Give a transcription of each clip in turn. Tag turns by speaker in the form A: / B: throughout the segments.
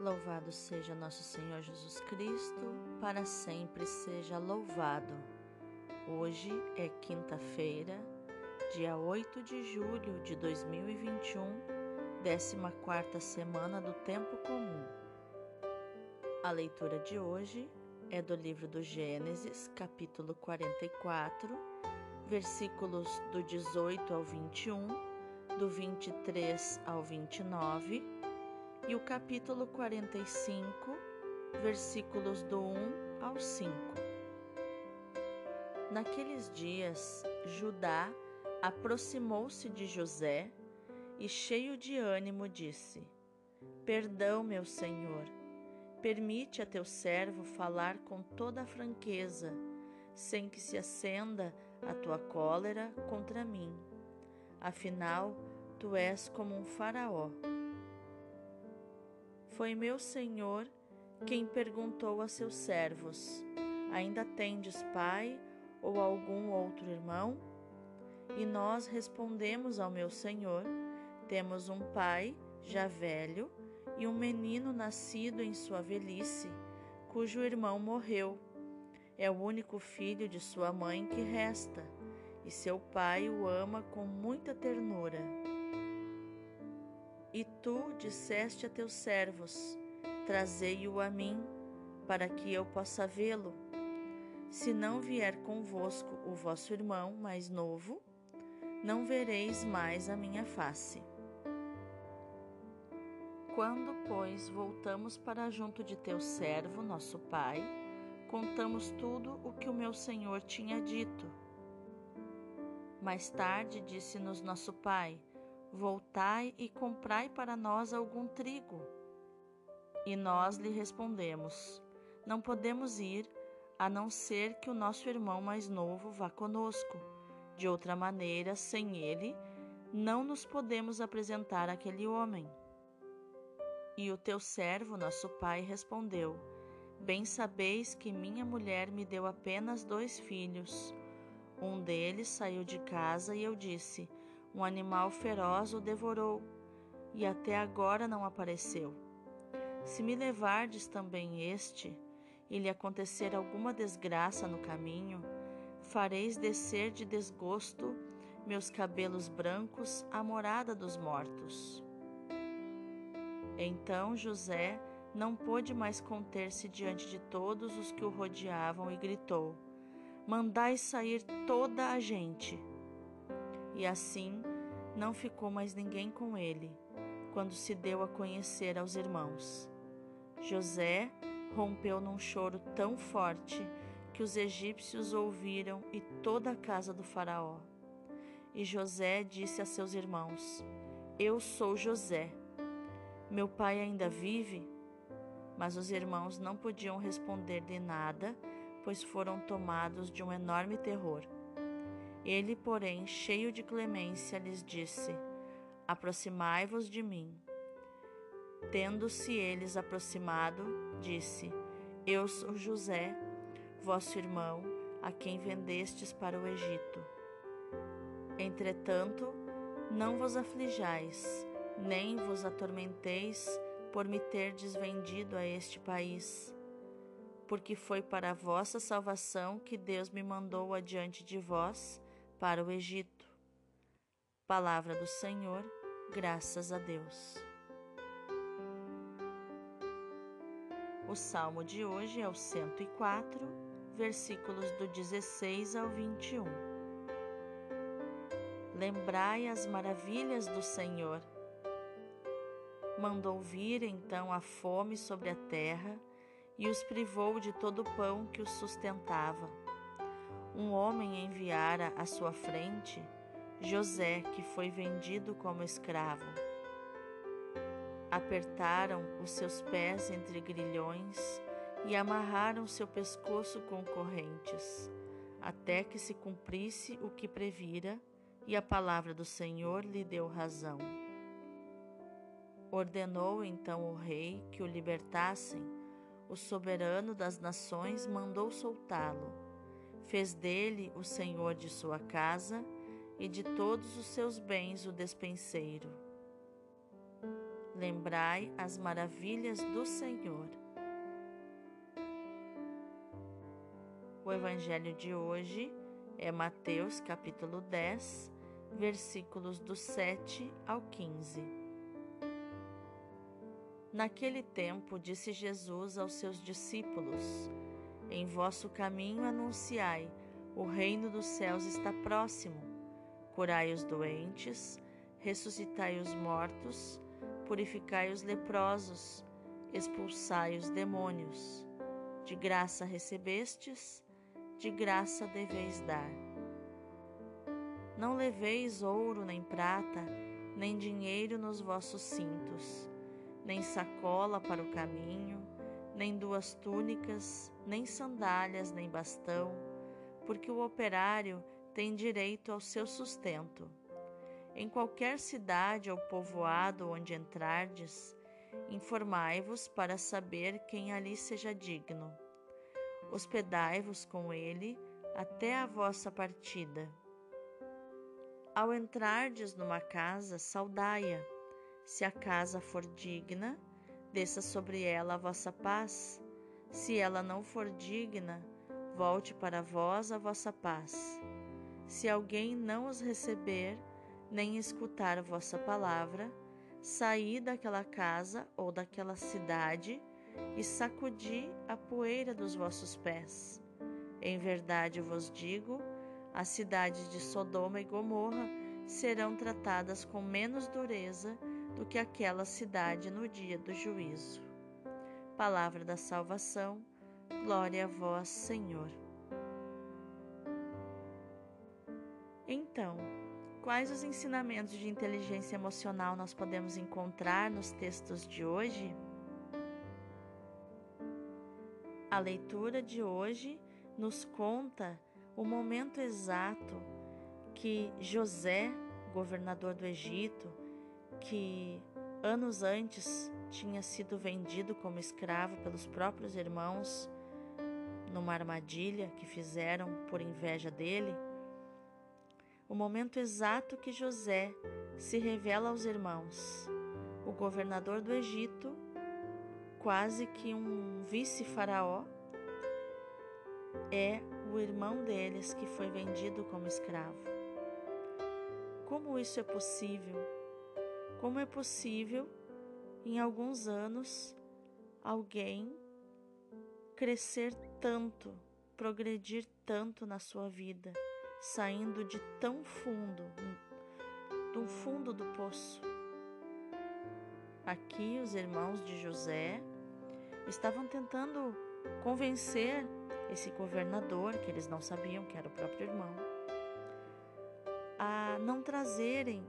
A: Louvado seja nosso Senhor Jesus Cristo, para sempre seja louvado. Hoje é quinta-feira, dia 8 de julho de 2021, 14 semana do Tempo Comum. A leitura de hoje é do livro do Gênesis, capítulo 44, versículos do 18 ao 21, do 23 ao 29 e o capítulo 45, versículos do 1 ao 5. Naqueles dias, Judá aproximou-se de José e, cheio de ânimo, disse: Perdão, meu senhor, permite a teu servo falar com toda a franqueza, sem que se acenda a tua cólera contra mim. Afinal, tu és como um faraó foi meu senhor quem perguntou a seus servos: Ainda tendes pai ou algum outro irmão? E nós respondemos ao meu senhor: Temos um pai já velho e um menino nascido em sua velhice, cujo irmão morreu. É o único filho de sua mãe que resta, e seu pai o ama com muita ternura. E tu disseste a teus servos: Trazei-o a mim, para que eu possa vê-lo. Se não vier convosco o vosso irmão mais novo, não vereis mais a minha face. Quando, pois, voltamos para junto de teu servo, nosso pai, contamos tudo o que o meu senhor tinha dito. Mais tarde disse-nos nosso pai: Voltai e comprai para nós algum trigo. E nós lhe respondemos: Não podemos ir, a não ser que o nosso irmão mais novo vá conosco. De outra maneira, sem ele, não nos podemos apresentar àquele homem. E o teu servo, nosso pai, respondeu: Bem sabeis que minha mulher me deu apenas dois filhos. Um deles saiu de casa e eu disse: um animal feroz o devorou e até agora não apareceu. Se me levardes também este, e lhe acontecer alguma desgraça no caminho, fareis descer de desgosto meus cabelos brancos à morada dos mortos. Então José não pôde mais conter-se diante de todos os que o rodeavam e gritou: Mandai sair toda a gente. E assim não ficou mais ninguém com ele, quando se deu a conhecer aos irmãos. José rompeu num choro tão forte que os egípcios ouviram e toda a casa do Faraó. E José disse a seus irmãos: Eu sou José. Meu pai ainda vive? Mas os irmãos não podiam responder-lhe nada, pois foram tomados de um enorme terror. Ele, porém, cheio de clemência, lhes disse: Aproximai-vos de mim. Tendo-se eles aproximado, disse: Eu sou José, vosso irmão, a quem vendestes para o Egito. Entretanto, não vos aflijais, nem vos atormenteis por me terdes vendido a este país, porque foi para a vossa salvação que Deus me mandou adiante de vós para o Egito. Palavra do Senhor, graças a Deus. O salmo de hoje é o 104, versículos do 16 ao 21. Lembrai as maravilhas do Senhor. Mandou vir então a fome sobre a terra e os privou de todo o pão que os sustentava um homem enviara à sua frente José, que foi vendido como escravo. Apertaram os seus pés entre grilhões e amarraram seu pescoço com correntes, até que se cumprisse o que previra, e a palavra do Senhor lhe deu razão. Ordenou então o rei que o libertassem. O soberano das nações mandou soltá-lo Fez dele o senhor de sua casa e de todos os seus bens o despenseiro. lembrai as maravilhas do Senhor. O evangelho de hoje é Mateus capítulo 10, versículos do 7 ao 15. Naquele tempo disse Jesus aos seus discípulos: Em vosso caminho anunciai, o reino dos céus está próximo. Curai os doentes, ressuscitai os mortos, purificai os leprosos, expulsai os demônios. De graça recebestes, de graça deveis dar. Não leveis ouro nem prata, nem dinheiro nos vossos cintos, nem sacola para o caminho, nem duas túnicas, nem sandálias, nem bastão, porque o operário tem direito ao seu sustento. Em qualquer cidade ou povoado onde entrardes, informai-vos para saber quem ali seja digno hospedai-vos com ele até a vossa partida. Ao entrardes numa casa, saudai-a. Se a casa for digna, desça sobre ela a vossa paz. Se ela não for digna, volte para vós a vossa paz. Se alguém não os receber, nem escutar vossa palavra, saí daquela casa ou daquela cidade e sacudi a poeira dos vossos pés. Em verdade vos digo: as cidades de Sodoma e Gomorra serão tratadas com menos dureza do que aquela cidade no dia do juízo. Palavra da salvação, glória a vós, Senhor. Então, quais os ensinamentos de inteligência emocional nós podemos encontrar nos textos de hoje? A leitura de hoje nos conta o momento exato que José, governador do Egito, que anos antes tinha sido vendido como escravo pelos próprios irmãos numa armadilha que fizeram por inveja dele, o momento exato que José se revela aos irmãos. O governador do Egito quase que um vice-faraó, é o irmão deles que foi vendido como escravo. Como isso é possível? Como é possível, em alguns anos, alguém crescer tanto, progredir tanto na sua vida, saindo de tão fundo, do fundo do poço? Aqui, os irmãos de José estavam tentando convencer esse governador, que eles não sabiam que era o próprio irmão, a não trazerem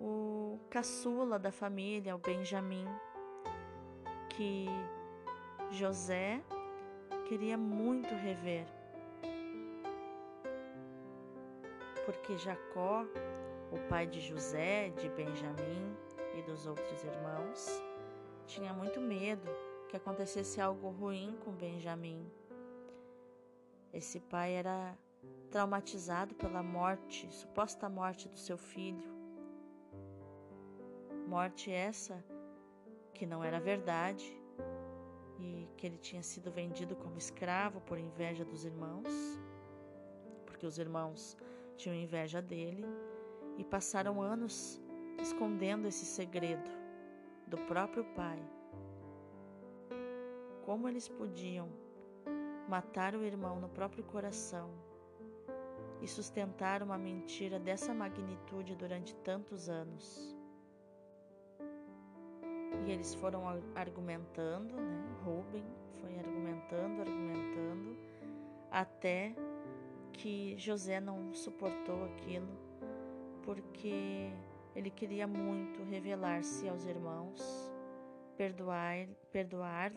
A: o caçula da família, o Benjamim, que José queria muito rever. Porque Jacó, o pai de José, de Benjamim, e dos outros irmãos, tinha muito medo que acontecesse algo ruim com Benjamim. Esse pai era traumatizado pela morte, suposta morte do seu filho. Morte essa que não era verdade e que ele tinha sido vendido como escravo por inveja dos irmãos, porque os irmãos tinham inveja dele e passaram anos escondendo esse segredo do próprio pai. Como eles podiam matar o irmão no próprio coração e sustentar uma mentira dessa magnitude durante tantos anos? E eles foram argumentando, né? Rubem foi argumentando, argumentando, até que José não suportou aquilo, porque ele queria muito revelar-se aos irmãos, perdoar-lhes perdoar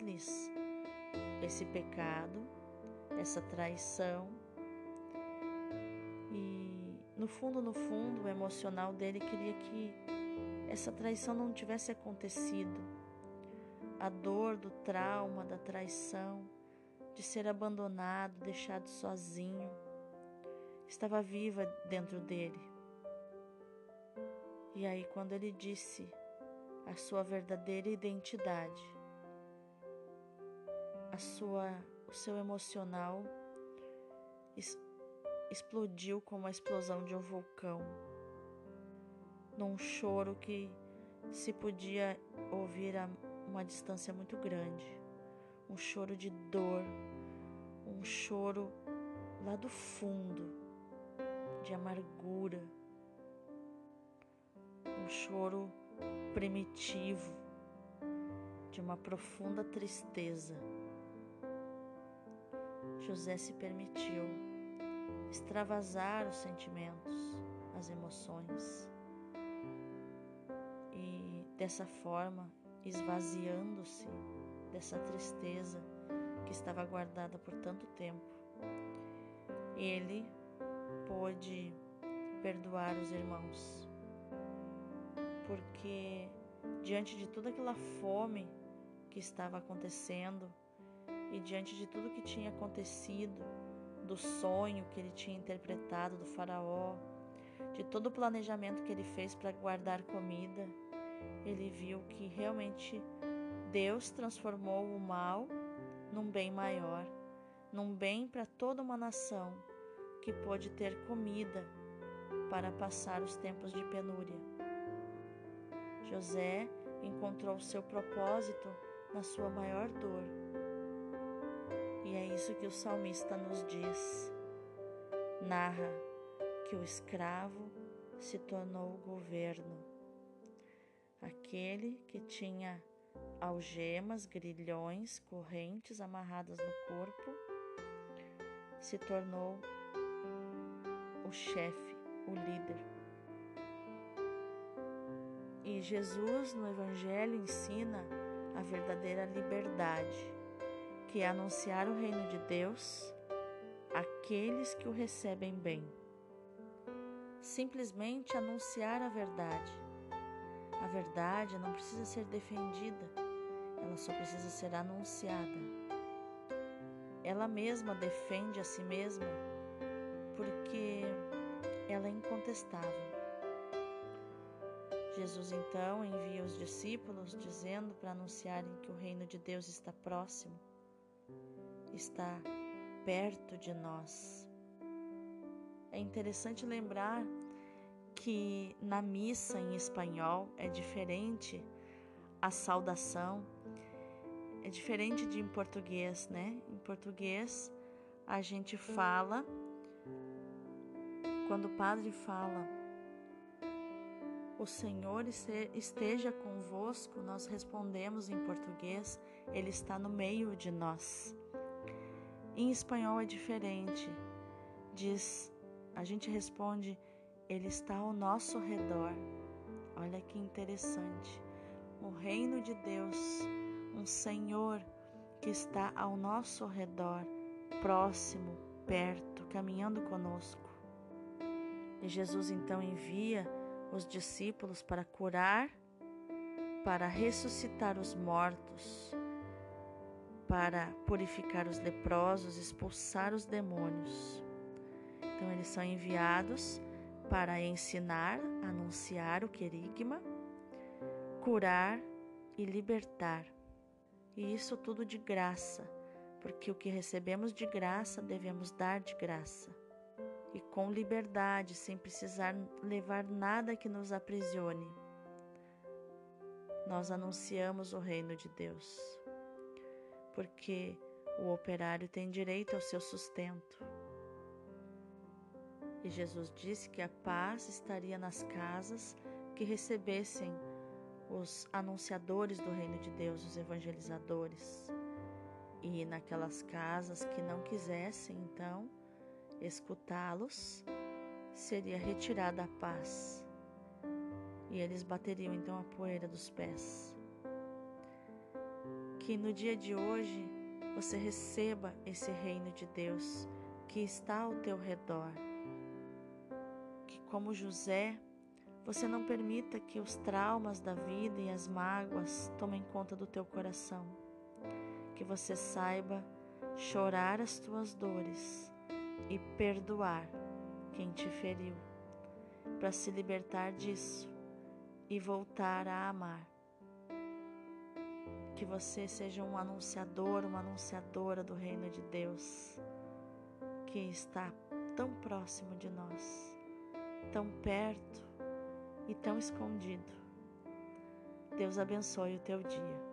A: esse pecado, essa traição. E no fundo, no fundo, o emocional dele queria que essa traição não tivesse acontecido. A dor do trauma, da traição, de ser abandonado, deixado sozinho, estava viva dentro dele. E aí, quando ele disse a sua verdadeira identidade, a sua, o seu emocional explodiu como a explosão de um vulcão, num choro que se podia ouvir a uma distância muito grande, um choro de dor, um choro lá do fundo, de amargura, um choro primitivo, de uma profunda tristeza. José se permitiu extravasar os sentimentos, as emoções dessa forma esvaziando-se dessa tristeza que estava guardada por tanto tempo. Ele pôde perdoar os irmãos, porque diante de toda aquela fome que estava acontecendo e diante de tudo que tinha acontecido, do sonho que ele tinha interpretado do Faraó, de todo o planejamento que ele fez para guardar comida, ele viu que realmente Deus transformou o mal num bem maior, num bem para toda uma nação que pôde ter comida para passar os tempos de penúria. José encontrou seu propósito na sua maior dor. E é isso que o salmista nos diz. Narra que o escravo se tornou governo aquele que tinha algemas, grilhões, correntes amarradas no corpo, se tornou o chefe, o líder. E Jesus no Evangelho ensina a verdadeira liberdade, que é anunciar o reino de Deus àqueles que o recebem bem. Simplesmente anunciar a verdade a verdade não precisa ser defendida, ela só precisa ser anunciada. Ela mesma defende a si mesma porque ela é incontestável. Jesus então envia os discípulos dizendo para anunciarem que o reino de Deus está próximo, está perto de nós. É interessante lembrar que na missa em espanhol é diferente a saudação, é diferente de em português, né? Em português a gente fala, quando o padre fala, o Senhor esteja convosco, nós respondemos em português, Ele está no meio de nós. Em espanhol é diferente, diz, a gente responde, ele está ao nosso redor. Olha que interessante. O reino de Deus, um Senhor que está ao nosso redor, próximo, perto, caminhando conosco. E Jesus então envia os discípulos para curar, para ressuscitar os mortos, para purificar os leprosos, expulsar os demônios. Então eles são enviados para ensinar, anunciar o querigma, curar e libertar. E isso tudo de graça, porque o que recebemos de graça devemos dar de graça. E com liberdade, sem precisar levar nada que nos aprisione. Nós anunciamos o reino de Deus, porque o operário tem direito ao seu sustento. E Jesus disse que a paz estaria nas casas que recebessem os anunciadores do reino de Deus, os evangelizadores. E naquelas casas que não quisessem, então, escutá-los, seria retirada a paz. E eles bateriam então a poeira dos pés. Que no dia de hoje você receba esse reino de Deus que está ao teu redor como José, você não permita que os traumas da vida e as mágoas tomem conta do teu coração. Que você saiba chorar as tuas dores e perdoar quem te feriu, para se libertar disso e voltar a amar que você seja um anunciador, uma anunciadora do reino de Deus, que está tão próximo de nós, tão perto e tão escondido. Deus abençoe o teu dia.